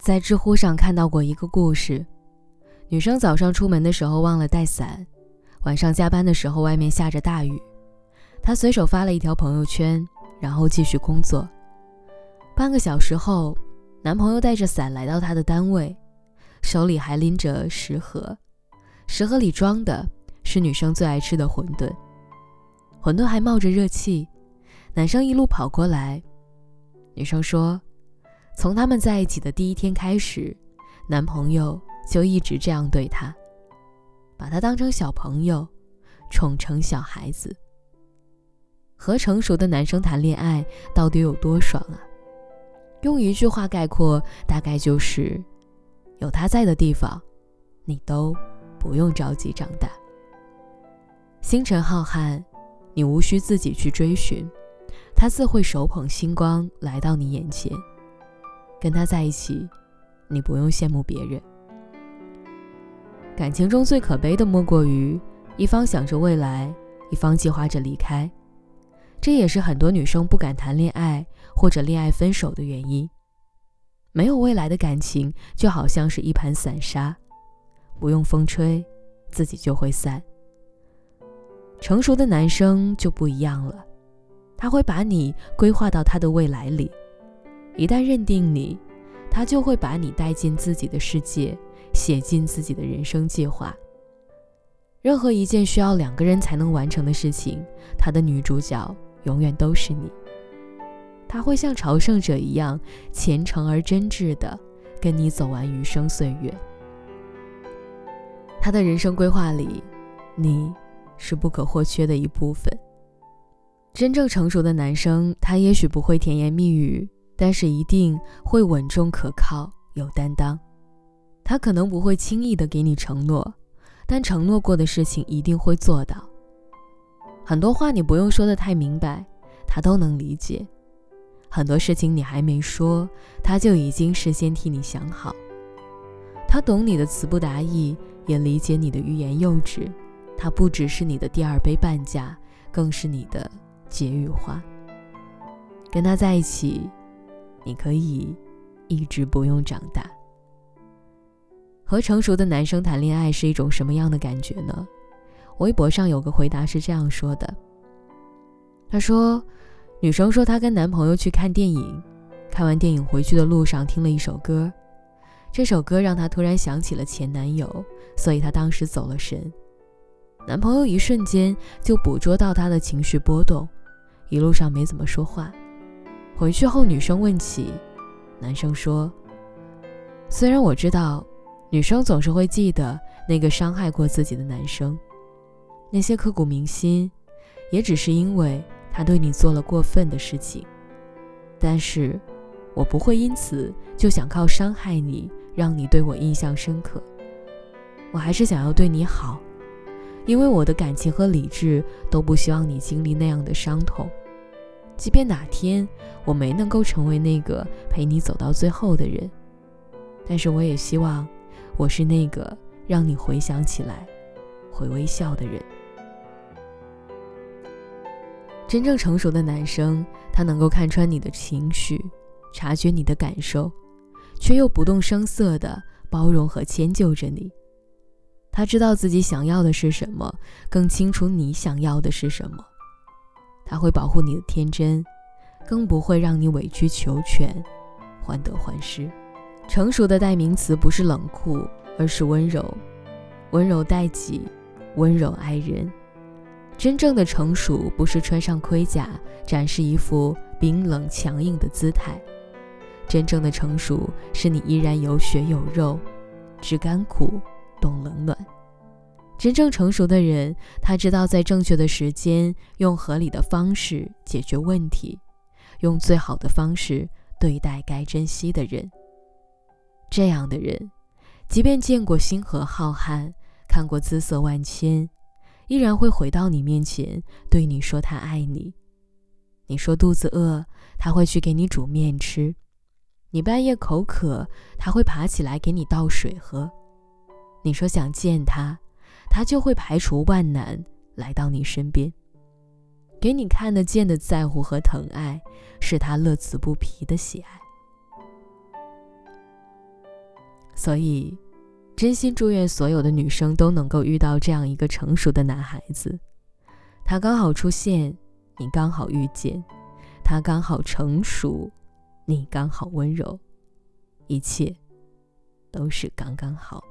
在知乎上看到过一个故事：女生早上出门的时候忘了带伞，晚上加班的时候外面下着大雨，她随手发了一条朋友圈，然后继续工作。半个小时后，男朋友带着伞来到她的单位，手里还拎着食盒，食盒里装的是女生最爱吃的馄饨，馄饨还冒着热气。男生一路跑过来，女生说。从他们在一起的第一天开始，男朋友就一直这样对她，把她当成小朋友，宠成小孩子。和成熟的男生谈恋爱到底有多爽啊？用一句话概括，大概就是：有他在的地方，你都不用着急长大。星辰浩瀚，你无需自己去追寻，他自会手捧星光来到你眼前。跟他在一起，你不用羡慕别人。感情中最可悲的莫过于一方想着未来，一方计划着离开，这也是很多女生不敢谈恋爱或者恋爱分手的原因。没有未来的感情就好像是一盘散沙，不用风吹，自己就会散。成熟的男生就不一样了，他会把你规划到他的未来里。一旦认定你，他就会把你带进自己的世界，写进自己的人生计划。任何一件需要两个人才能完成的事情，他的女主角永远都是你。他会像朝圣者一样虔诚而真挚的跟你走完余生岁月。他的人生规划里，你是不可或缺的一部分。真正成熟的男生，他也许不会甜言蜜语。但是一定会稳重可靠，有担当。他可能不会轻易的给你承诺，但承诺过的事情一定会做到。很多话你不用说的太明白，他都能理解。很多事情你还没说，他就已经事先替你想好。他懂你的词不达意，也理解你的欲言又止。他不只是你的第二杯半价，更是你的解语花。跟他在一起。你可以一直不用长大。和成熟的男生谈恋爱是一种什么样的感觉呢？微博上有个回答是这样说的：“他说，女生说她跟男朋友去看电影，看完电影回去的路上听了一首歌，这首歌让她突然想起了前男友，所以她当时走了神。男朋友一瞬间就捕捉到她的情绪波动，一路上没怎么说话。”回去后，女生问起，男生说：“虽然我知道，女生总是会记得那个伤害过自己的男生，那些刻骨铭心，也只是因为他对你做了过分的事情。但是，我不会因此就想靠伤害你，让你对我印象深刻。我还是想要对你好，因为我的感情和理智都不希望你经历那样的伤痛。”即便哪天我没能够成为那个陪你走到最后的人，但是我也希望我是那个让你回想起来会微笑的人。真正成熟的男生，他能够看穿你的情绪，察觉你的感受，却又不动声色的包容和迁就着你。他知道自己想要的是什么，更清楚你想要的是什么。他会保护你的天真，更不会让你委曲求全、患得患失。成熟的代名词不是冷酷，而是温柔。温柔待己，温柔爱人。真正的成熟不是穿上盔甲，展示一副冰冷强硬的姿态。真正的成熟是你依然有血有肉，知甘苦，懂冷暖。真正成熟的人，他知道在正确的时间，用合理的方式解决问题，用最好的方式对待该珍惜的人。这样的人，即便见过星河浩瀚，看过姿色万千，依然会回到你面前，对你说他爱你。你说肚子饿，他会去给你煮面吃；你半夜口渴，他会爬起来给你倒水喝。你说想见他。他就会排除万难来到你身边，给你看得见的在乎和疼爱，是他乐此不疲的喜爱。所以，真心祝愿所有的女生都能够遇到这样一个成熟的男孩子。他刚好出现，你刚好遇见；他刚好成熟，你刚好温柔，一切都是刚刚好。